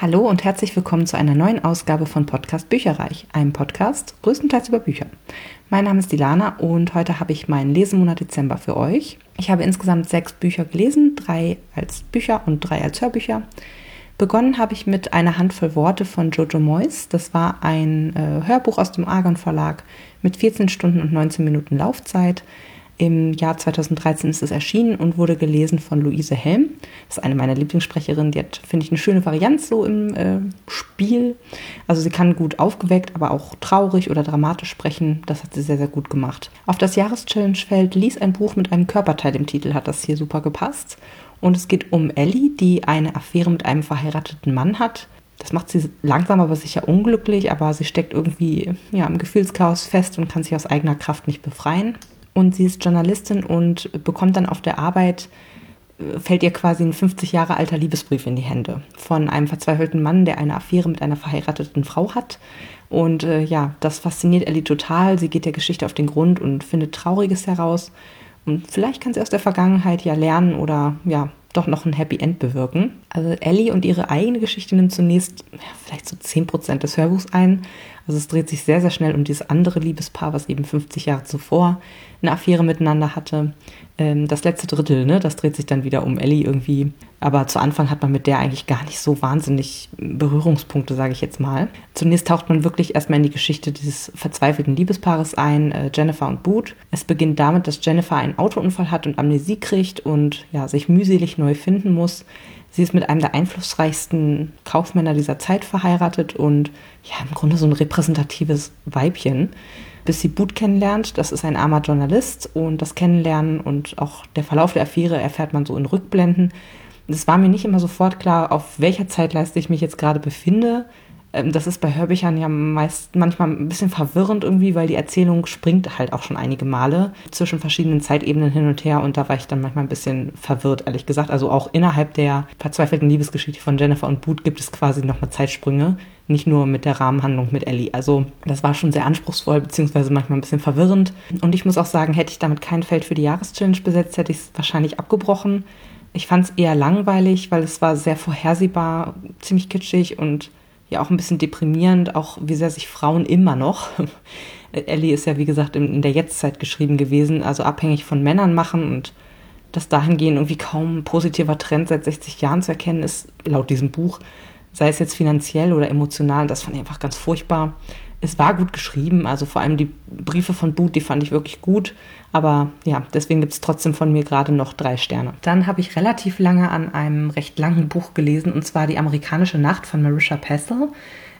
Hallo und herzlich willkommen zu einer neuen Ausgabe von Podcast Bücherreich, einem Podcast größtenteils über Bücher. Mein Name ist Dilana und heute habe ich meinen Lesemonat Dezember für euch. Ich habe insgesamt sechs Bücher gelesen, drei als Bücher und drei als Hörbücher. Begonnen habe ich mit einer Handvoll Worte von Jojo Moyes. Das war ein äh, Hörbuch aus dem Argon Verlag mit 14 Stunden und 19 Minuten Laufzeit. Im Jahr 2013 ist es erschienen und wurde gelesen von Luise Helm. Das ist eine meiner Lieblingssprecherinnen. Die hat, finde ich, eine schöne Varianz so im äh, Spiel. Also sie kann gut aufgeweckt, aber auch traurig oder dramatisch sprechen. Das hat sie sehr, sehr gut gemacht. Auf das Jahreschallenge-Feld ließ ein Buch mit einem Körperteil im Titel, hat das hier super gepasst. Und es geht um Ellie, die eine Affäre mit einem verheirateten Mann hat. Das macht sie langsam aber sicher unglücklich, aber sie steckt irgendwie ja, im Gefühlschaos fest und kann sich aus eigener Kraft nicht befreien und sie ist Journalistin und bekommt dann auf der Arbeit, äh, fällt ihr quasi ein 50 Jahre alter Liebesbrief in die Hände von einem verzweifelten Mann, der eine Affäre mit einer verheirateten Frau hat. Und äh, ja, das fasziniert Ellie total. Sie geht der Geschichte auf den Grund und findet Trauriges heraus. Und vielleicht kann sie aus der Vergangenheit ja lernen oder ja, doch noch ein Happy End bewirken. Also Ellie und ihre eigene Geschichte nimmt zunächst ja, vielleicht so 10% des Hörbuchs ein. Also es dreht sich sehr, sehr schnell um dieses andere Liebespaar, was eben 50 Jahre zuvor eine Affäre miteinander hatte. Ähm, das letzte Drittel, ne, das dreht sich dann wieder um Ellie irgendwie. Aber zu Anfang hat man mit der eigentlich gar nicht so wahnsinnig Berührungspunkte, sage ich jetzt mal. Zunächst taucht man wirklich erstmal in die Geschichte dieses verzweifelten Liebespaares ein, äh, Jennifer und Boot. Es beginnt damit, dass Jennifer einen Autounfall hat und Amnesie kriegt und ja, sich mühselig neu finden muss. Sie ist mit einem der einflussreichsten Kaufmänner dieser Zeit verheiratet und ja, im Grunde so ein repräsentatives Weibchen bis sie Boot kennenlernt. Das ist ein armer Journalist und das Kennenlernen und auch der Verlauf der Affäre erfährt man so in Rückblenden. Es war mir nicht immer sofort klar, auf welcher Zeitleiste ich mich jetzt gerade befinde. Ähm, das ist bei Hörbüchern ja meist manchmal ein bisschen verwirrend irgendwie, weil die Erzählung springt halt auch schon einige Male zwischen verschiedenen Zeitebenen hin und her und da war ich dann manchmal ein bisschen verwirrt, ehrlich gesagt. Also auch innerhalb der verzweifelten Liebesgeschichte von Jennifer und Boot gibt es quasi nochmal Zeitsprünge, nicht nur mit der Rahmenhandlung mit Ellie. Also das war schon sehr anspruchsvoll, beziehungsweise manchmal ein bisschen verwirrend. Und ich muss auch sagen, hätte ich damit kein Feld für die Jahreschallenge besetzt, hätte ich es wahrscheinlich abgebrochen. Ich fand es eher langweilig, weil es war sehr vorhersehbar, ziemlich kitschig und ja auch ein bisschen deprimierend, auch wie sehr sich Frauen immer noch, Ellie ist ja wie gesagt in, in der Jetztzeit geschrieben gewesen, also abhängig von Männern machen und dass dahingehend irgendwie kaum ein positiver Trend seit 60 Jahren zu erkennen ist, laut diesem Buch, sei es jetzt finanziell oder emotional, das fand ich einfach ganz furchtbar es war gut geschrieben, also vor allem die Briefe von Boot, die fand ich wirklich gut. Aber ja, deswegen gibt es trotzdem von mir gerade noch drei Sterne. Dann habe ich relativ lange an einem recht langen Buch gelesen, und zwar Die amerikanische Nacht von Marisha Pessel.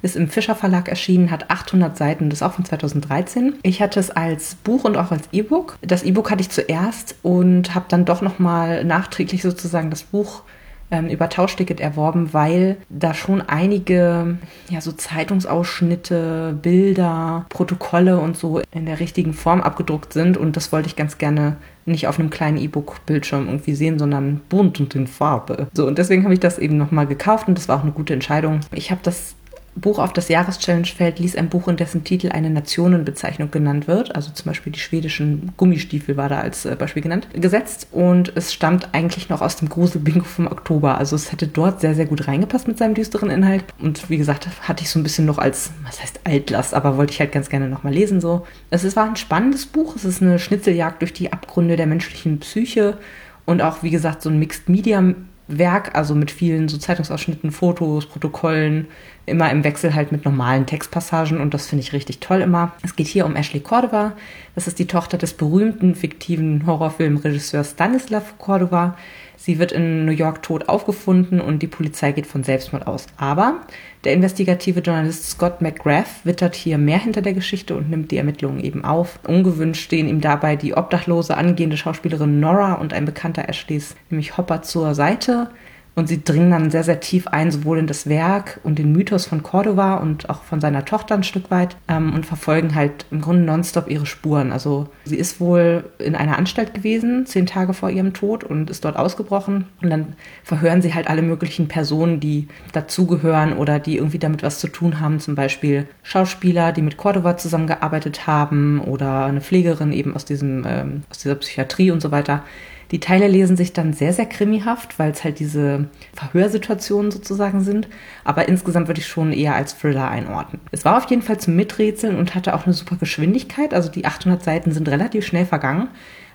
Ist im Fischer Verlag erschienen, hat 800 Seiten und ist auch von 2013. Ich hatte es als Buch und auch als E-Book. Das E-Book hatte ich zuerst und habe dann doch nochmal nachträglich sozusagen das Buch ähm, über Tauschticket erworben, weil da schon einige ja so Zeitungsausschnitte, Bilder, Protokolle und so in der richtigen Form abgedruckt sind und das wollte ich ganz gerne nicht auf einem kleinen E-Book-Bildschirm irgendwie sehen, sondern bunt und in Farbe. So, und deswegen habe ich das eben nochmal gekauft und das war auch eine gute Entscheidung. Ich habe das Buch auf das Jahreschallenge-Feld ließ ein Buch, in dessen Titel eine Nationenbezeichnung genannt wird, also zum Beispiel die schwedischen Gummistiefel war da als äh, Beispiel genannt, gesetzt. Und es stammt eigentlich noch aus dem Grusel-Bingo vom Oktober. Also es hätte dort sehr, sehr gut reingepasst mit seinem düsteren Inhalt. Und wie gesagt, hatte ich so ein bisschen noch als, was heißt Altlast, aber wollte ich halt ganz gerne nochmal lesen so. Es war ein spannendes Buch, es ist eine Schnitzeljagd durch die Abgründe der menschlichen Psyche. Und auch, wie gesagt, so ein Mixed Media Werk, also mit vielen so Zeitungsausschnitten, Fotos, Protokollen, immer im Wechsel halt mit normalen Textpassagen und das finde ich richtig toll immer. Es geht hier um Ashley Cordova. Das ist die Tochter des berühmten fiktiven Horrorfilmregisseurs Stanislav Cordova. Sie wird in New York tot aufgefunden und die Polizei geht von Selbstmord aus. Aber der investigative Journalist Scott McGrath wittert hier mehr hinter der Geschichte und nimmt die Ermittlungen eben auf. Ungewünscht stehen ihm dabei die obdachlose angehende Schauspielerin Nora und ein bekannter Ashleys, nämlich Hopper, zur Seite. Und sie dringen dann sehr, sehr tief ein, sowohl in das Werk und den Mythos von Cordova und auch von seiner Tochter ein Stück weit ähm, und verfolgen halt im Grunde nonstop ihre Spuren. Also sie ist wohl in einer Anstalt gewesen, zehn Tage vor ihrem Tod und ist dort ausgebrochen. Und dann verhören sie halt alle möglichen Personen, die dazugehören oder die irgendwie damit was zu tun haben. Zum Beispiel Schauspieler, die mit Cordova zusammengearbeitet haben oder eine Pflegerin eben aus, diesem, ähm, aus dieser Psychiatrie und so weiter Die Teile lesen sich dann sehr, sehr krimihaft, weil es halt diese Verhörsituationen sozusagen sind. Aber insgesamt würde ich schon eher als Thriller einordnen. Es war auf jeden Fall zum Miträtseln und hatte auch eine super Geschwindigkeit. Also die 800 Seiten sind relativ schnell vergangen.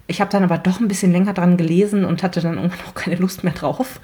Ich habe dann aber doch ein bisschen länger dran gelesen und hatte dann irgendwann auch keine Lust mehr drauf,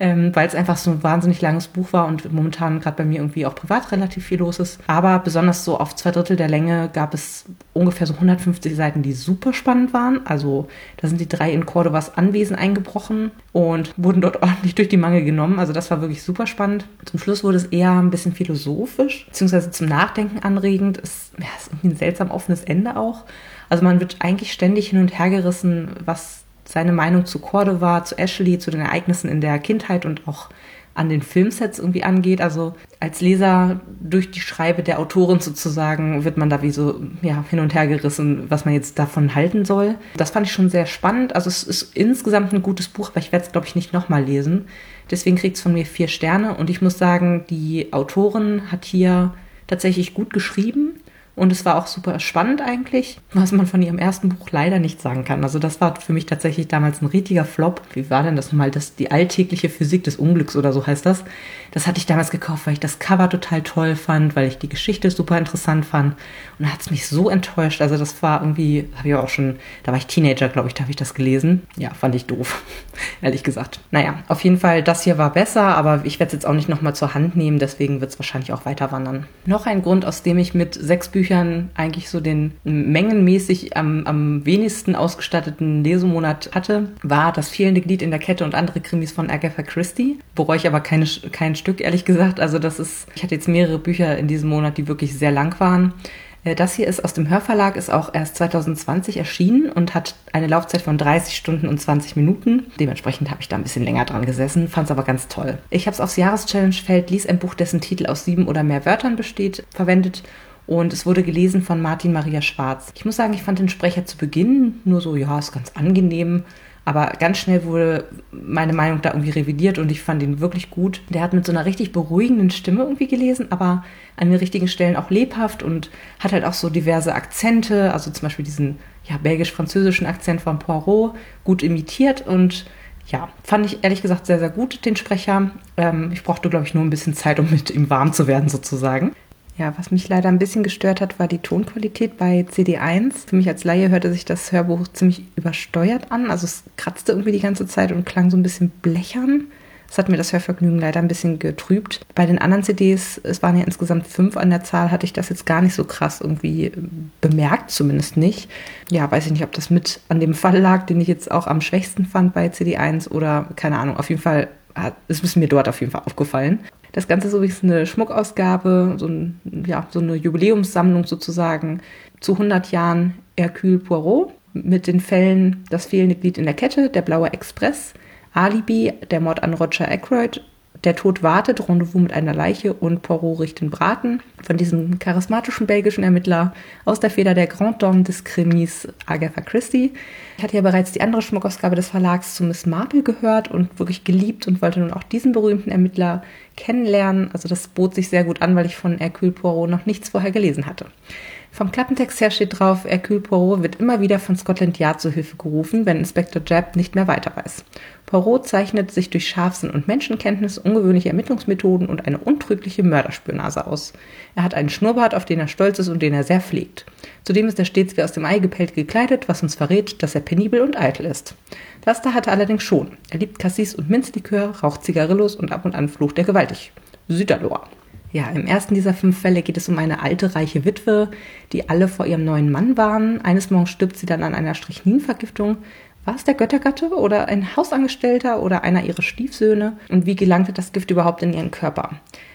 ähm, weil es einfach so ein wahnsinnig langes Buch war und momentan gerade bei mir irgendwie auch privat relativ viel los ist. Aber besonders so auf zwei Drittel der Länge gab es ungefähr so 150 Seiten, die super spannend waren. Also da sind die drei in Cordovas Anwesen eingebrochen und wurden dort ordentlich durch die Mangel genommen. Also das war wirklich super spannend. Zum Schluss wurde es eher ein bisschen philosophisch, beziehungsweise zum Nachdenken anregend. Es ja, ist irgendwie ein seltsam offenes Ende auch. Also man wird eigentlich ständig hin und her gerissen, was seine Meinung zu Cordova, zu Ashley, zu den Ereignissen in der Kindheit und auch an den Filmsets irgendwie angeht. Also als Leser durch die Schreibe der Autorin sozusagen wird man da wie so ja, hin und her gerissen, was man jetzt davon halten soll. Das fand ich schon sehr spannend. Also es ist insgesamt ein gutes Buch, aber ich werde es, glaube ich, nicht nochmal lesen. Deswegen kriegt es von mir vier Sterne und ich muss sagen, die Autorin hat hier tatsächlich gut geschrieben. Und es war auch super spannend eigentlich, was man von ihrem ersten Buch leider nicht sagen kann. Also das war für mich tatsächlich damals ein richtiger Flop. Wie war denn das nochmal? Das, die alltägliche Physik des Unglücks oder so heißt das. Das hatte ich damals gekauft, weil ich das Cover total toll fand, weil ich die Geschichte super interessant fand. Und da hat es mich so enttäuscht. Also das war irgendwie, habe ich auch schon, da war ich Teenager, glaube ich, da habe ich das gelesen. Ja, fand ich doof, ehrlich gesagt. Naja, auf jeden Fall, das hier war besser, aber ich werde es jetzt auch nicht nochmal zur Hand nehmen, deswegen wird es wahrscheinlich auch weiter wandern. Noch ein Grund, aus dem ich mit sechs Büchern eigentlich so den mengenmäßig am, am wenigsten ausgestatteten Lesemonat hatte, war das fehlende Glied in der Kette und andere Krimis von Agatha Christie. Bereue ich aber keine, kein Stück, ehrlich gesagt. Also das ist, ich hatte jetzt mehrere Bücher in diesem Monat, die wirklich sehr lang waren. Äh, das hier ist aus dem Hörverlag, ist auch erst 2020 erschienen und hat eine Laufzeit von 30 Stunden und 20 Minuten. Dementsprechend habe ich da ein bisschen länger dran gesessen, fand es aber ganz toll. Ich habe es aufs Jahreschallenge-Feld Lies ein Buch, dessen Titel aus sieben oder mehr Wörtern besteht, verwendet und es wurde gelesen von Martin Maria Schwarz. Ich muss sagen, ich fand den Sprecher zu Beginn nur so, ja, ist ganz angenehm. Aber ganz schnell wurde meine Meinung da irgendwie revidiert und ich fand ihn wirklich gut. Der hat mit so einer richtig beruhigenden Stimme irgendwie gelesen, aber an den richtigen Stellen auch lebhaft und hat halt auch so diverse Akzente, also zum Beispiel diesen ja, belgisch-französischen Akzent von Poirot gut imitiert und ja, fand ich ehrlich gesagt sehr, sehr gut, den Sprecher. Ähm, ich brauchte, glaube ich, nur ein bisschen Zeit, um mit ihm warm zu werden, sozusagen. Ja, was mich leider ein bisschen gestört hat, war die Tonqualität bei CD1. Für mich als Laie hörte sich das Hörbuch ziemlich übersteuert an. Also es kratzte irgendwie die ganze Zeit und klang so ein bisschen blechern. Das hat mir das Hörvergnügen leider ein bisschen getrübt. Bei den anderen CDs, es waren ja insgesamt fünf an der Zahl, hatte ich das jetzt gar nicht so krass irgendwie bemerkt, zumindest nicht. Ja, weiß ich nicht, ob das mit an dem Fall lag, den ich jetzt auch am schwächsten fand bei CD1 oder keine Ahnung. Auf jeden Fall ist mir dort auf jeden Fall aufgefallen. Das Ganze so wie eine Schmuckausgabe, so, ein, ja, so eine Jubiläumssammlung sozusagen zu 100 Jahren Hercule Poirot mit den Fällen Das fehlende Glied in der Kette, Der blaue Express, Alibi, Der Mord an Roger Ackroyd der Tod wartet, Rendezvous mit einer Leiche und Poirot richten Braten von diesem charismatischen belgischen Ermittler aus der Feder der Grand Dame des Krimis Agatha Christie. Ich hatte ja bereits die andere Schmuckausgabe des Verlags zu Miss Marple gehört und wirklich geliebt und wollte nun auch diesen berühmten Ermittler kennenlernen. Also das bot sich sehr gut an, weil ich von Hercule Poirot noch nichts vorher gelesen hatte. Vom Klappentext her steht drauf, Hercule Poirot wird immer wieder von Scotland Yard zu Hilfe gerufen, wenn Inspektor Jabb nicht mehr weiter weiß. Poirot zeichnet sich durch Scharfsinn und Menschenkenntnis, ungewöhnliche Ermittlungsmethoden und eine untrügliche Mörderspürnase aus. Er hat einen Schnurrbart, auf den er stolz ist und den er sehr pflegt. Zudem ist er stets wie aus dem Ei gepellt gekleidet, was uns verrät, dass er penibel und eitel ist. Das da hat er allerdings schon. Er liebt Cassis und Minzlikör, raucht Zigarillos und ab und an flucht er gewaltig. Süderlohr. Ja, im ersten dieser fünf Fälle geht es um eine alte, reiche Witwe, die alle vor ihrem neuen Mann waren. Eines Morgens stirbt sie dann an einer Strichninvergiftung. War es der Göttergatte oder ein Hausangestellter oder einer ihrer Stiefsöhne? Und wie gelangte das Gift überhaupt in ihren Körper?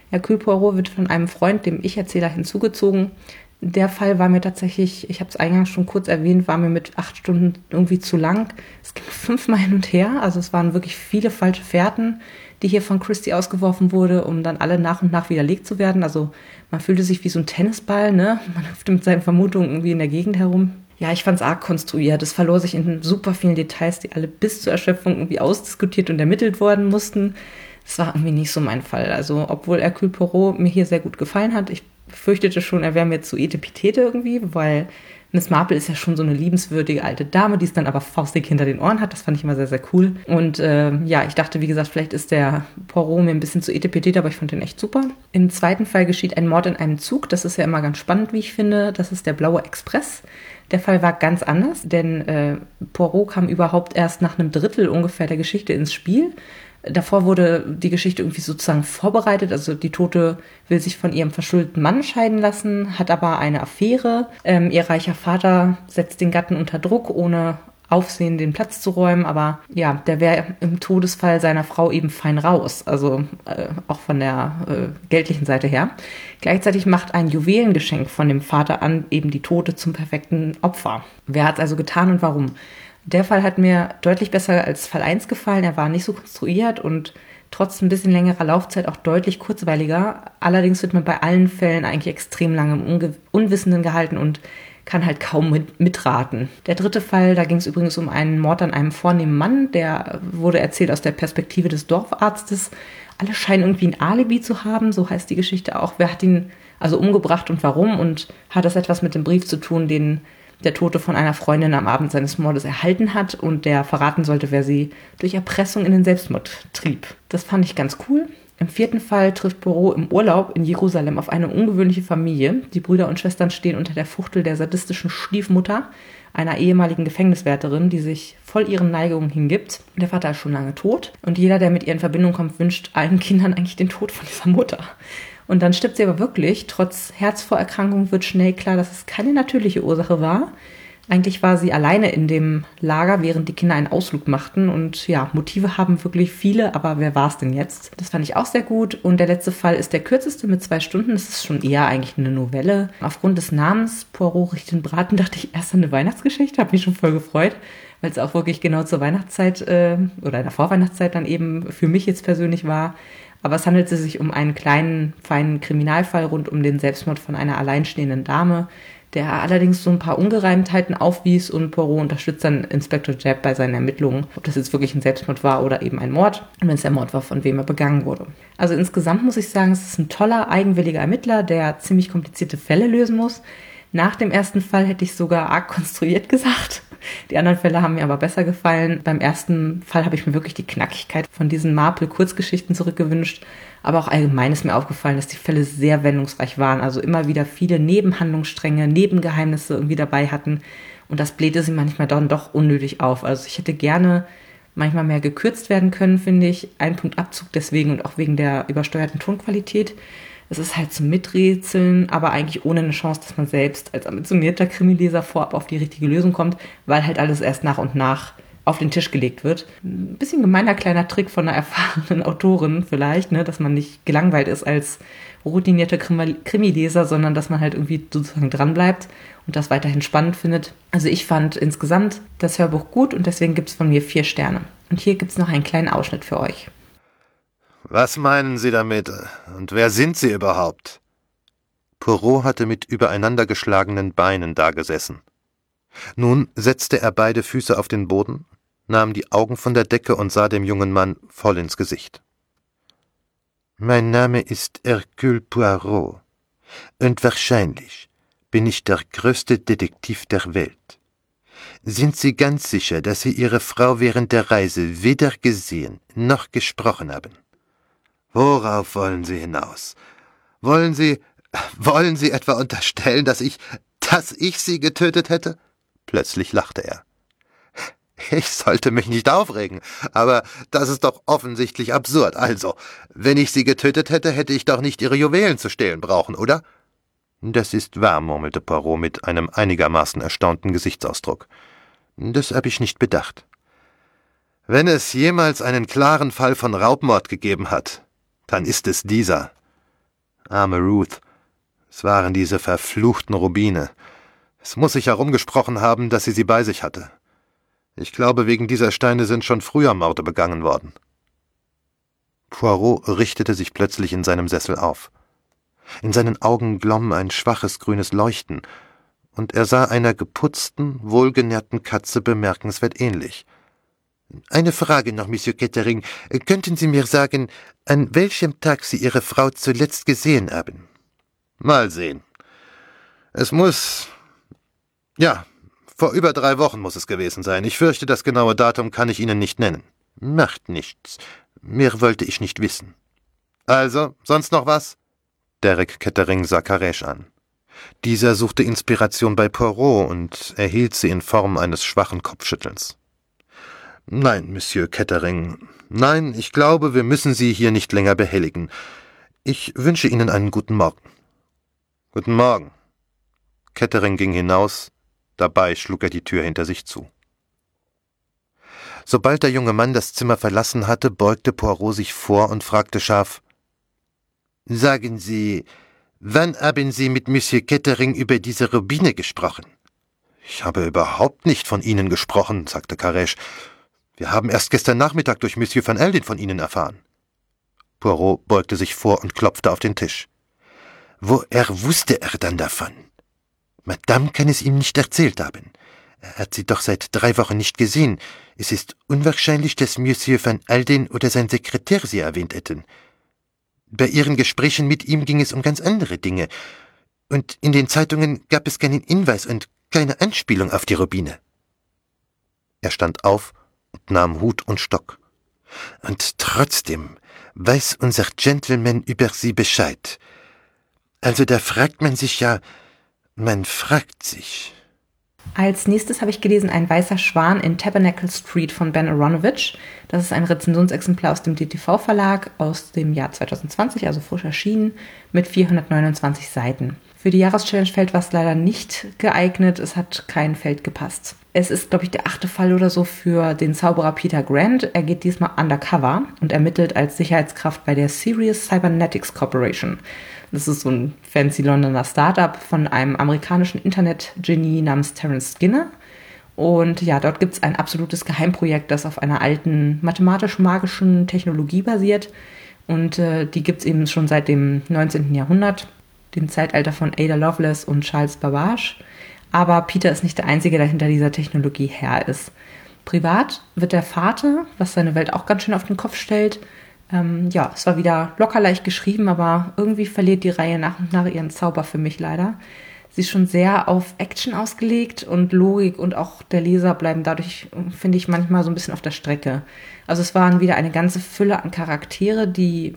Hercule Poirot wird von einem Freund, dem Ich-Erzähler, hinzugezogen. Der Fall war mir tatsächlich, ich habe es eingangs schon kurz erwähnt, war mir mit acht Stunden irgendwie zu lang. Es ging fünfmal hin und her, also es waren wirklich viele falsche Fährten die hier von Christie ausgeworfen wurde, um dann alle nach und nach widerlegt zu werden. Also man fühlte sich wie so ein Tennisball, ne? Man hüpfte mit seinen Vermutungen irgendwie in der Gegend herum. Ja, ich fand es arg konstruiert. Es verlor sich in super vielen Details, die alle bis zur Erschöpfung irgendwie ausdiskutiert und ermittelt worden mussten. Das war irgendwie nicht so mein Fall. Also, obwohl Hercule Poirot mir hier sehr gut gefallen hat, ich fürchtete schon, er wäre mir zu etepetete irgendwie, weil Miss Marple ist ja schon so eine liebenswürdige alte Dame, die es dann aber faustig hinter den Ohren hat. Das fand ich immer sehr, sehr cool. Und äh, ja, ich dachte, wie gesagt, vielleicht ist der Poirot mir ein bisschen zu etepetete, aber ich fand den echt super. Im zweiten Fall geschieht ein Mord in einem Zug. Das ist ja immer ganz spannend, wie ich finde. Das ist der Blaue Express. Der Fall war ganz anders, denn äh, Poirot kam überhaupt erst nach einem Drittel ungefähr der Geschichte ins Spiel. Davor wurde die Geschichte irgendwie sozusagen vorbereitet. Also die Tote will sich von ihrem verschuldeten Mann scheiden lassen, hat aber eine Affäre. Ähm, ihr reicher Vater setzt den Gatten unter Druck, ohne Aufsehen den Platz zu räumen. Aber ja, der wäre im Todesfall seiner Frau eben fein raus. Also äh, auch von der äh, geldlichen Seite her. Gleichzeitig macht ein Juwelengeschenk von dem Vater an eben die Tote zum perfekten Opfer. Wer hat es also getan und warum? Der Fall hat mir deutlich besser als Fall 1 gefallen. Er war nicht so konstruiert und trotz ein bisschen längerer Laufzeit auch deutlich kurzweiliger. Allerdings wird man bei allen Fällen eigentlich extrem lange im Unwissenden gehalten und kann halt kaum mit, mitraten. Der dritte Fall, da ging es übrigens um einen Mord an einem vornehmen Mann, der wurde erzählt aus der Perspektive des Dorfarztes. Alle scheinen irgendwie ein Alibi zu haben, so heißt die Geschichte auch. Wer hat ihn also umgebracht und warum? Und hat das etwas mit dem Brief zu tun, den der Tote von einer Freundin am Abend seines Mordes erhalten hat und der verraten sollte, wer sie durch Erpressung in den Selbstmord trieb. Das fand ich ganz cool. Im vierten Fall trifft Poirot im Urlaub in Jerusalem auf eine ungewöhnliche Familie. Die Brüder und Schwestern stehen unter der Fuchtel der sadistischen Stiefmutter, einer ehemaligen Gefängniswärterin, die sich voll ihren Neigungen hingibt. Der Vater ist schon lange tot und jeder, der mit ihr in Verbindung kommt, wünscht allen Kindern eigentlich den Tod von dieser Mutter. Und dann stirbt sie aber wirklich. Trotz Herzvorerkrankung wird schnell klar, dass es keine natürliche Ursache war. Eigentlich war sie alleine in dem Lager, während die Kinder einen Ausflug machten. Und ja, Motive haben wirklich viele, aber wer war es denn jetzt? Das fand ich auch sehr gut. Und der letzte Fall ist der kürzeste mit zwei Stunden. Das ist schon eher eigentlich eine Novelle. Aufgrund des Namens Poirot riecht den Braten dachte ich erst an eine Weihnachtsgeschichte, habe mich schon voll gefreut, weil es auch wirklich genau zur Weihnachtszeit äh, oder in der Vorweihnachtszeit dann eben für mich jetzt persönlich war. Aber es handelte sich um einen kleinen, feinen Kriminalfall rund um den Selbstmord von einer alleinstehenden Dame, der allerdings so ein paar Ungereimtheiten aufwies und Poirot unterstützt dann Inspector Jebb bei seinen Ermittlungen, ob das jetzt wirklich ein Selbstmord war oder eben ein Mord und wenn es der Mord war, von wem er begangen wurde. Also insgesamt muss ich sagen, es ist ein toller, eigenwilliger Ermittler, der ziemlich komplizierte Fälle lösen muss. Nach dem ersten Fall hätte ich sogar arg konstruiert gesagt. Die anderen Fälle haben mir aber besser gefallen. Beim ersten Fall habe ich mir wirklich die Knackigkeit von diesen Marple-Kurzgeschichten zurückgewünscht. Aber auch allgemein ist mir aufgefallen, dass die Fälle sehr wendungsreich waren. Also immer wieder viele Nebenhandlungsstränge, Nebengeheimnisse irgendwie dabei hatten. Und das blähte sie manchmal dann doch unnötig auf. Also ich hätte gerne manchmal mehr gekürzt werden können, finde ich. Ein Punkt Abzug deswegen und auch wegen der übersteuerten Tonqualität. Es ist halt zum Miträtseln, aber eigentlich ohne eine Chance, dass man selbst als ambitionierter Krimileser vorab auf die richtige Lösung kommt, weil halt alles erst nach und nach auf den Tisch gelegt wird. Ein bisschen gemeiner kleiner Trick von einer erfahrenen Autorin vielleicht, ne, dass man nicht gelangweilt ist als routinierter Krimileser, sondern dass man halt irgendwie sozusagen dranbleibt und das weiterhin spannend findet. Also ich fand insgesamt das Hörbuch gut und deswegen gibt es von mir vier Sterne. Und hier gibt es noch einen kleinen Ausschnitt für euch. Was meinen Sie damit? Und wer sind Sie überhaupt? Poirot hatte mit übereinandergeschlagenen Beinen dagesessen. Nun setzte er beide Füße auf den Boden, nahm die Augen von der Decke und sah dem jungen Mann voll ins Gesicht. Mein Name ist Hercule Poirot, und wahrscheinlich bin ich der größte Detektiv der Welt. Sind Sie ganz sicher, dass Sie Ihre Frau während der Reise weder gesehen noch gesprochen haben? Worauf wollen Sie hinaus? Wollen Sie, wollen Sie etwa unterstellen, dass ich, dass ich Sie getötet hätte? Plötzlich lachte er. Ich sollte mich nicht aufregen, aber das ist doch offensichtlich absurd. Also, wenn ich Sie getötet hätte, hätte ich doch nicht Ihre Juwelen zu stehlen brauchen, oder? Das ist wahr, murmelte Poirot mit einem einigermaßen erstaunten Gesichtsausdruck. Das habe ich nicht bedacht. Wenn es jemals einen klaren Fall von Raubmord gegeben hat, dann ist es dieser. Arme Ruth. Es waren diese verfluchten Rubine. Es muss sich herumgesprochen haben, dass sie sie bei sich hatte. Ich glaube, wegen dieser Steine sind schon früher Morde begangen worden. Poirot richtete sich plötzlich in seinem Sessel auf. In seinen Augen glomm ein schwaches grünes Leuchten, und er sah einer geputzten, wohlgenährten Katze bemerkenswert ähnlich – eine Frage noch, Monsieur Kettering. Könnten Sie mir sagen, an welchem Tag Sie Ihre Frau zuletzt gesehen haben? Mal sehen. Es muss. Ja, vor über drei Wochen muss es gewesen sein. Ich fürchte, das genaue Datum kann ich Ihnen nicht nennen. Macht nichts. Mehr wollte ich nicht wissen. Also, sonst noch was? Derek Kettering sah Karesh an. Dieser suchte Inspiration bei Poirot und erhielt sie in Form eines schwachen Kopfschüttelns. Nein, Monsieur Kettering. Nein, ich glaube, wir müssen Sie hier nicht länger behelligen. Ich wünsche Ihnen einen guten Morgen. Guten Morgen. Kettering ging hinaus, dabei schlug er die Tür hinter sich zu. Sobald der junge Mann das Zimmer verlassen hatte, beugte Poirot sich vor und fragte scharf Sagen Sie, wann haben Sie mit Monsieur Kettering über diese Rubine gesprochen? Ich habe überhaupt nicht von Ihnen gesprochen, sagte Karesh. Wir haben erst gestern Nachmittag durch Monsieur van Eldin von Ihnen erfahren. Poirot beugte sich vor und klopfte auf den Tisch. Woher wusste er dann davon? Madame kann es ihm nicht erzählt haben. Er hat sie doch seit drei Wochen nicht gesehen. Es ist unwahrscheinlich, dass Monsieur van Alden oder sein Sekretär sie erwähnt hätten. Bei ihren Gesprächen mit ihm ging es um ganz andere Dinge. Und in den Zeitungen gab es keinen Hinweis und keine Anspielung auf die Rubine. Er stand auf und nahm Hut und Stock. Und trotzdem weiß unser Gentleman über sie Bescheid. Also da fragt man sich ja, man fragt sich. Als nächstes habe ich gelesen Ein weißer Schwan in Tabernacle Street von Ben Aronovich. Das ist ein Rezensionsexemplar aus dem DTV-Verlag aus dem Jahr 2020, also frisch erschienen, mit 429 Seiten. Für die Jahreschallenge fällt was leider nicht geeignet. Es hat kein Feld gepasst. Es ist, glaube ich, der achte Fall oder so für den Zauberer Peter Grant. Er geht diesmal undercover und ermittelt als Sicherheitskraft bei der Serious Cybernetics Corporation. Das ist so ein fancy Londoner Startup von einem amerikanischen Internet-Genie namens Terence Skinner. Und ja, dort gibt es ein absolutes Geheimprojekt, das auf einer alten mathematisch-magischen Technologie basiert. Und äh, die gibt es eben schon seit dem 19. Jahrhundert, dem Zeitalter von Ada Lovelace und Charles Babbage. Aber Peter ist nicht der Einzige, der hinter dieser Technologie Herr ist. Privat wird der Vater, was seine Welt auch ganz schön auf den Kopf stellt, ähm, ja, es war wieder locker leicht geschrieben, aber irgendwie verliert die Reihe nach und nach ihren Zauber für mich leider. Sie ist schon sehr auf Action ausgelegt und Logik und auch der Leser bleiben dadurch, finde ich, manchmal so ein bisschen auf der Strecke. Also es waren wieder eine ganze Fülle an Charaktere, die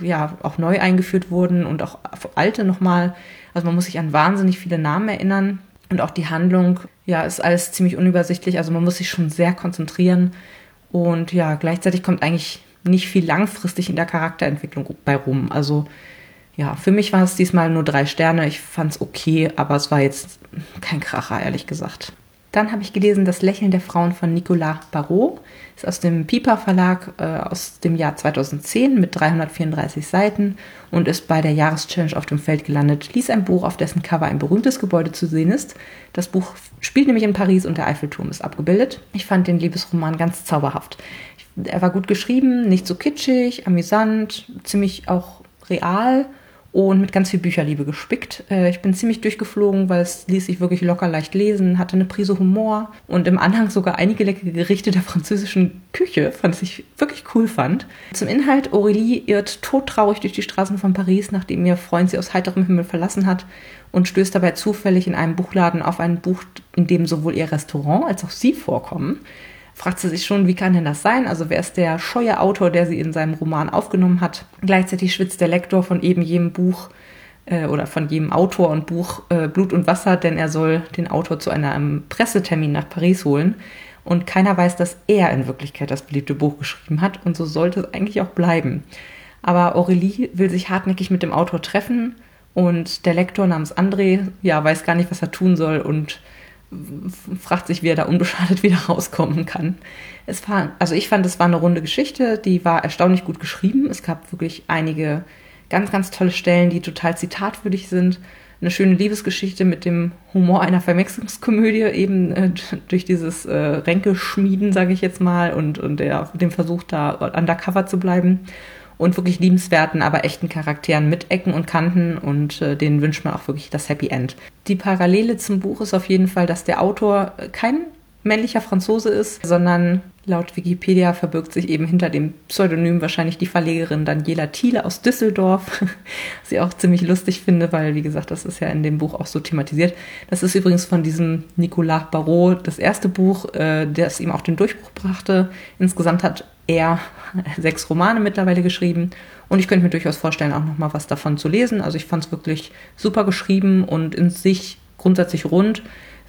ja auch neu eingeführt wurden und auch alte nochmal. Also man muss sich an wahnsinnig viele Namen erinnern und auch die Handlung, ja, ist alles ziemlich unübersichtlich. Also man muss sich schon sehr konzentrieren und ja, gleichzeitig kommt eigentlich nicht viel langfristig in der Charakterentwicklung bei rum. Also ja, für mich war es diesmal nur drei Sterne. Ich fand es okay, aber es war jetzt kein Kracher, ehrlich gesagt. Dann habe ich gelesen Das Lächeln der Frauen von Nicolas Barrault. Ist aus dem Piper Verlag äh, aus dem Jahr 2010 mit 334 Seiten und ist bei der Jahreschallenge auf dem Feld gelandet. Lies ein Buch, auf dessen Cover ein berühmtes Gebäude zu sehen ist. Das Buch spielt nämlich in Paris und der Eiffelturm ist abgebildet. Ich fand den Liebesroman ganz zauberhaft. Er war gut geschrieben, nicht so kitschig, amüsant, ziemlich auch real und mit ganz viel Bücherliebe gespickt. Äh, ich bin ziemlich durchgeflogen, weil es ließ sich wirklich locker leicht lesen, hatte eine Prise Humor und im Anhang sogar einige leckere Gerichte der französischen Küche, was ich wirklich cool fand. Zum Inhalt, Aurélie irrt todtraurig durch die Straßen von Paris, nachdem ihr Freund sie aus heiterem Himmel verlassen hat und stößt dabei zufällig in einem Buchladen auf ein Buch, in dem sowohl ihr Restaurant als auch sie vorkommen fragt sie sich schon, wie kann denn das sein? Also wer ist der scheue Autor, der sie in seinem Roman aufgenommen hat? Gleichzeitig schwitzt der Lektor von eben jedem Buch äh, oder von jedem Autor und Buch äh, Blut und Wasser, denn er soll den Autor zu einem Pressetermin nach Paris holen. Und keiner weiß, dass er in Wirklichkeit das beliebte Buch geschrieben hat. Und so sollte es eigentlich auch bleiben. Aber Aurélie will sich hartnäckig mit dem Autor treffen und der Lektor namens André, ja, weiß gar nicht, was er tun soll und fragt sich, wie er da unbeschadet wieder rauskommen kann. Es war, also ich fand, es war eine runde Geschichte, die war erstaunlich gut geschrieben. Es gab wirklich einige ganz, ganz tolle Stellen, die total zitatwürdig sind. Eine schöne Liebesgeschichte mit dem Humor einer Verwechslungskomödie, eben äh, durch dieses äh, Ränkeschmieden, sage ich jetzt mal, und, und der, dem Versuch, da undercover zu bleiben und wirklich liebenswerten, aber echten Charakteren mit Ecken und Kanten und äh, denen wünscht man auch wirklich das Happy End. Die Parallele zum Buch ist auf jeden Fall, dass der Autor kein männlicher Franzose ist, sondern laut Wikipedia verbirgt sich eben hinter dem Pseudonym wahrscheinlich die Verlegerin Daniela Thiele aus Düsseldorf, was ich auch ziemlich lustig finde, weil, wie gesagt, das ist ja in dem Buch auch so thematisiert. Das ist übrigens von diesem Nicolas Barrault das erste Buch, äh, das ihm auch den Durchbruch brachte. Insgesamt hat er sechs Romane mittlerweile geschrieben und ich könnte mir durchaus vorstellen, auch noch mal was davon zu lesen. Also ich fand es wirklich super geschrieben und in sich grundsätzlich rund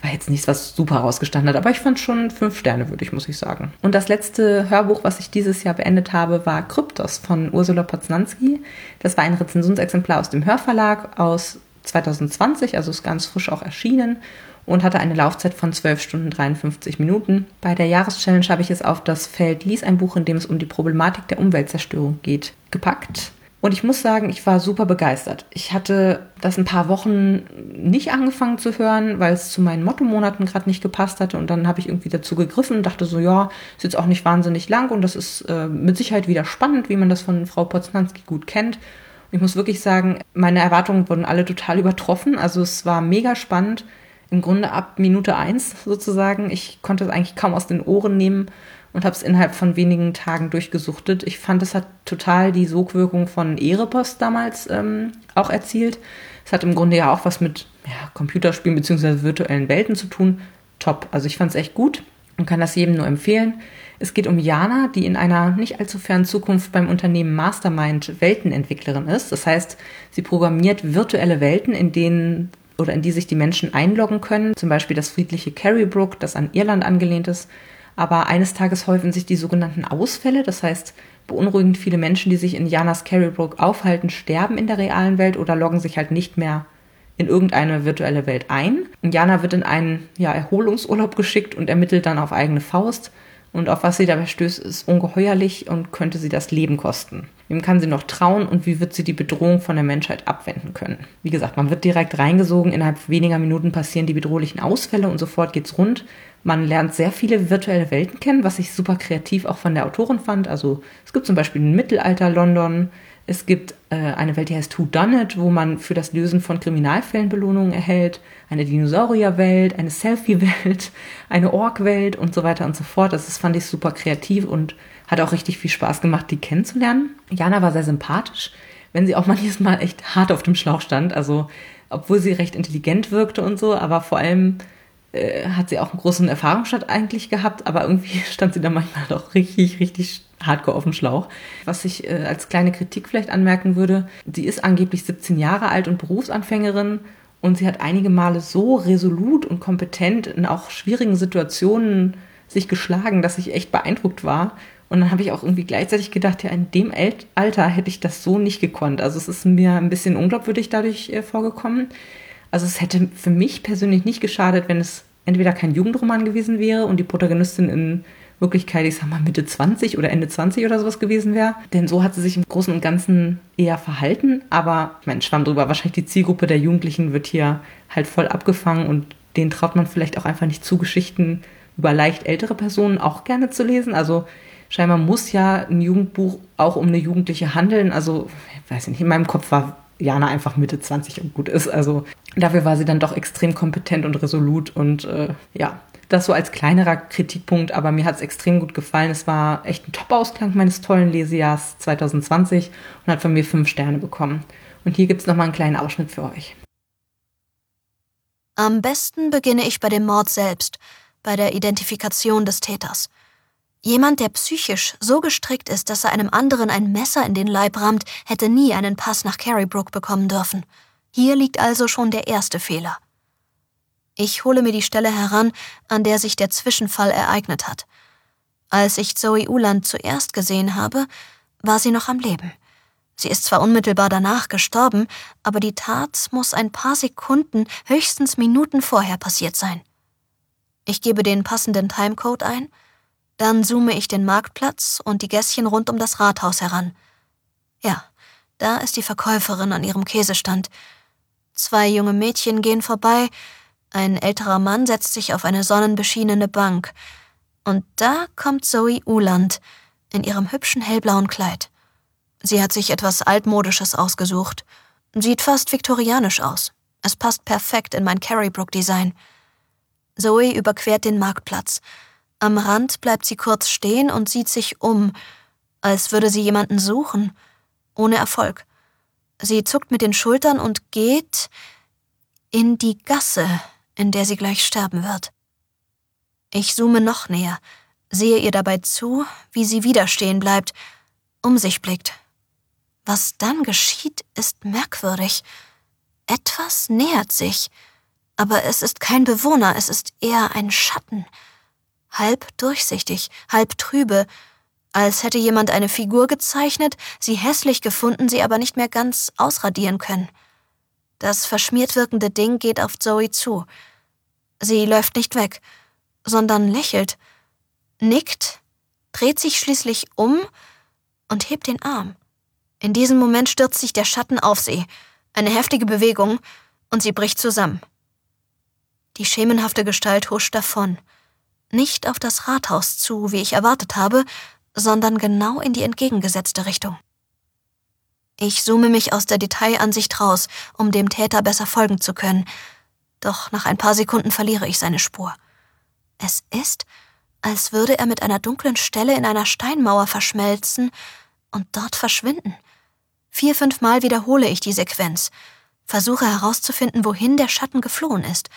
war jetzt nichts, was super rausgestanden hat, aber ich fand schon fünf Sterne würdig, muss ich sagen. Und das letzte Hörbuch, was ich dieses Jahr beendet habe, war Kryptos von Ursula Poznanski. Das war ein Rezensionsexemplar aus dem Hörverlag aus 2020, also ist ganz frisch auch erschienen und hatte eine Laufzeit von 12 Stunden 53 Minuten. Bei der Jahreschallenge habe ich es auf das Feld Lies ein Buch, in dem es um die Problematik der Umweltzerstörung geht, gepackt. Und ich muss sagen, ich war super begeistert. Ich hatte das ein paar Wochen nicht angefangen zu hören, weil es zu meinen Motto-Monaten gerade nicht gepasst hatte. Und dann habe ich irgendwie dazu gegriffen und dachte so, ja, ist jetzt auch nicht wahnsinnig lang und das ist äh, mit Sicherheit wieder spannend, wie man das von Frau Poznanski gut kennt. Und ich muss wirklich sagen, meine Erwartungen wurden alle total übertroffen. Also es war mega spannend. Im Grunde ab Minute eins sozusagen. Ich konnte es eigentlich kaum aus den Ohren nehmen und habe es innerhalb von wenigen Tagen durchgesuchtet. Ich fand, es hat total die Sogwirkung von Erepost damals ähm, auch erzielt. Es hat im Grunde ja auch was mit ja, Computerspielen bzw. virtuellen Welten zu tun. Top. Also ich fand es echt gut und kann das jedem nur empfehlen. Es geht um Jana, die in einer nicht allzu fernen Zukunft beim Unternehmen Mastermind Weltenentwicklerin ist. Das heißt, sie programmiert virtuelle Welten, in denen oder in die sich die Menschen einloggen können. Zum Beispiel das friedliche Carrybrook, das an Irland angelehnt ist, aber eines Tages häufen sich die sogenannten Ausfälle, das heißt beunruhigend viele Menschen, die sich in Janas Carrybrook aufhalten, sterben in der realen Welt oder loggen sich halt nicht mehr in irgendeine virtuelle Welt ein. Und Jana wird in einen ja, Erholungsurlaub geschickt und ermittelt dann auf eigene Faust. Und auf was sie dabei stößt, ist ungeheuerlich und könnte sie das Leben kosten. Wem kann sie noch trauen und wie wird sie die Bedrohung von der Menschheit abwenden können? Wie gesagt, man wird direkt reingesogen, innerhalb weniger Minuten passieren die bedrohlichen Ausfälle und sofort geht's rund. Man lernt sehr viele virtuelle Welten kennen, was ich super kreativ auch von der Autorin fand. Also es gibt zum Beispiel ein Mittelalter-London, es gibt äh, eine Welt, die heißt Who Done It, wo man für das Lösen von Kriminalfällen Belohnungen erhält, eine Dinosaurierwelt, eine Selfie-Welt, eine Ork-Welt und so weiter und so fort. Das ist, fand ich super kreativ und hat auch richtig viel Spaß gemacht, die kennenzulernen. Jana war sehr sympathisch, wenn sie auch manches Mal echt hart auf dem Schlauch stand. Also obwohl sie recht intelligent wirkte und so, aber vor allem äh, hat sie auch einen großen Erfahrungsschatz eigentlich gehabt, aber irgendwie stand sie da manchmal doch richtig, richtig hardcore auf dem Schlauch. Was ich äh, als kleine Kritik vielleicht anmerken würde, sie ist angeblich 17 Jahre alt und Berufsanfängerin und sie hat einige Male so resolut und kompetent in auch schwierigen Situationen sich geschlagen, dass ich echt beeindruckt war. Und dann habe ich auch irgendwie gleichzeitig gedacht, ja, in dem Alter hätte ich das so nicht gekonnt. Also es ist mir ein bisschen unglaubwürdig dadurch äh, vorgekommen. Also es hätte für mich persönlich nicht geschadet, wenn es entweder kein Jugendroman gewesen wäre und die Protagonistin in Wirklichkeit, ich sag mal, Mitte 20 oder Ende 20 oder sowas gewesen wäre. Denn so hat sie sich im Großen und Ganzen eher verhalten. Aber, ich meine, schwamm drüber, wahrscheinlich die Zielgruppe der Jugendlichen wird hier halt voll abgefangen und denen traut man vielleicht auch einfach nicht zu, Geschichten über leicht ältere Personen auch gerne zu lesen. Also scheinbar muss ja ein Jugendbuch auch um eine Jugendliche handeln. Also, ich weiß nicht, in meinem Kopf war Jana einfach Mitte 20 und gut ist. Also dafür war sie dann doch extrem kompetent und resolut und äh, ja, das so als kleinerer Kritikpunkt, aber mir hat es extrem gut gefallen. Es war echt ein Top-Ausklang meines tollen Lesejahrs 2020 und hat von mir fünf Sterne bekommen. Und hier gibt es nochmal einen kleinen Ausschnitt für euch. Am besten beginne ich bei dem Mord selbst, bei der Identifikation des Täters. Jemand, der psychisch so gestrickt ist, dass er einem anderen ein Messer in den Leib rammt, hätte nie einen Pass nach Carrybrook bekommen dürfen. Hier liegt also schon der erste Fehler. Ich hole mir die Stelle heran, an der sich der Zwischenfall ereignet hat. Als ich Zoe Uland zuerst gesehen habe, war sie noch am Leben. Sie ist zwar unmittelbar danach gestorben, aber die Tat muss ein paar Sekunden, höchstens Minuten vorher passiert sein. Ich gebe den passenden Timecode ein – dann zoome ich den Marktplatz und die Gässchen rund um das Rathaus heran. Ja, da ist die Verkäuferin an ihrem Käsestand. Zwei junge Mädchen gehen vorbei, ein älterer Mann setzt sich auf eine sonnenbeschienene Bank. Und da kommt Zoe Uland in ihrem hübschen hellblauen Kleid. Sie hat sich etwas altmodisches ausgesucht. Sieht fast viktorianisch aus. Es passt perfekt in mein Carrybrook-Design. Zoe überquert den Marktplatz. Am Rand bleibt sie kurz stehen und sieht sich um, als würde sie jemanden suchen, ohne Erfolg. Sie zuckt mit den Schultern und geht in die Gasse, in der sie gleich sterben wird. Ich zoome noch näher, sehe ihr dabei zu, wie sie wieder stehen bleibt, um sich blickt. Was dann geschieht, ist merkwürdig. Etwas nähert sich, aber es ist kein Bewohner, es ist eher ein Schatten. Halb durchsichtig, halb trübe, als hätte jemand eine Figur gezeichnet, sie hässlich gefunden, sie aber nicht mehr ganz ausradieren können. Das verschmiert wirkende Ding geht auf Zoe zu. Sie läuft nicht weg, sondern lächelt, nickt, dreht sich schließlich um und hebt den Arm. In diesem Moment stürzt sich der Schatten auf sie, eine heftige Bewegung, und sie bricht zusammen. Die schemenhafte Gestalt huscht davon. Nicht auf das Rathaus zu, wie ich erwartet habe, sondern genau in die entgegengesetzte Richtung. Ich zoome mich aus der Detailansicht raus, um dem Täter besser folgen zu können, doch nach ein paar Sekunden verliere ich seine Spur. Es ist, als würde er mit einer dunklen Stelle in einer Steinmauer verschmelzen und dort verschwinden. Vier, fünfmal wiederhole ich die Sequenz, versuche herauszufinden, wohin der Schatten geflohen ist,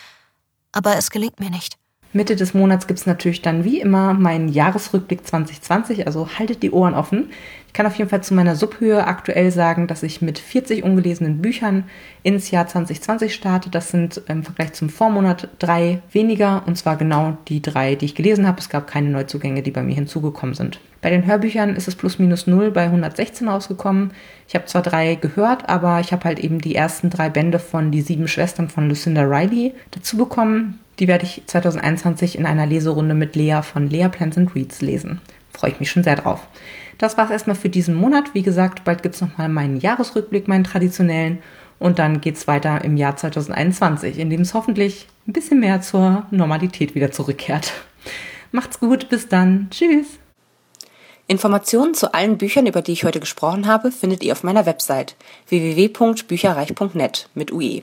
aber es gelingt mir nicht. Mitte des Monats gibt es natürlich dann wie immer meinen Jahresrückblick 2020, also haltet die Ohren offen. Ich kann auf jeden Fall zu meiner Subhöhe aktuell sagen, dass ich mit 40 ungelesenen Büchern ins Jahr 2020 starte. Das sind im Vergleich zum Vormonat drei weniger, und zwar genau die drei, die ich gelesen habe. Es gab keine Neuzugänge, die bei mir hinzugekommen sind. Bei den Hörbüchern ist es plus minus null bei 116 rausgekommen. Ich habe zwar drei gehört, aber ich habe halt eben die ersten drei Bände von Die sieben Schwestern von Lucinda Riley dazu bekommen. Die werde ich 2021 in einer Leserunde mit Lea von Lea Plants and Reads lesen. Freue ich mich schon sehr drauf. Das war es erstmal für diesen Monat. Wie gesagt, bald gibt es nochmal meinen Jahresrückblick, meinen traditionellen. Und dann geht es weiter im Jahr 2021, in dem es hoffentlich ein bisschen mehr zur Normalität wieder zurückkehrt. Macht's gut, bis dann. Tschüss. Informationen zu allen Büchern, über die ich heute gesprochen habe, findet ihr auf meiner Website www.bücherreich.net mit UE.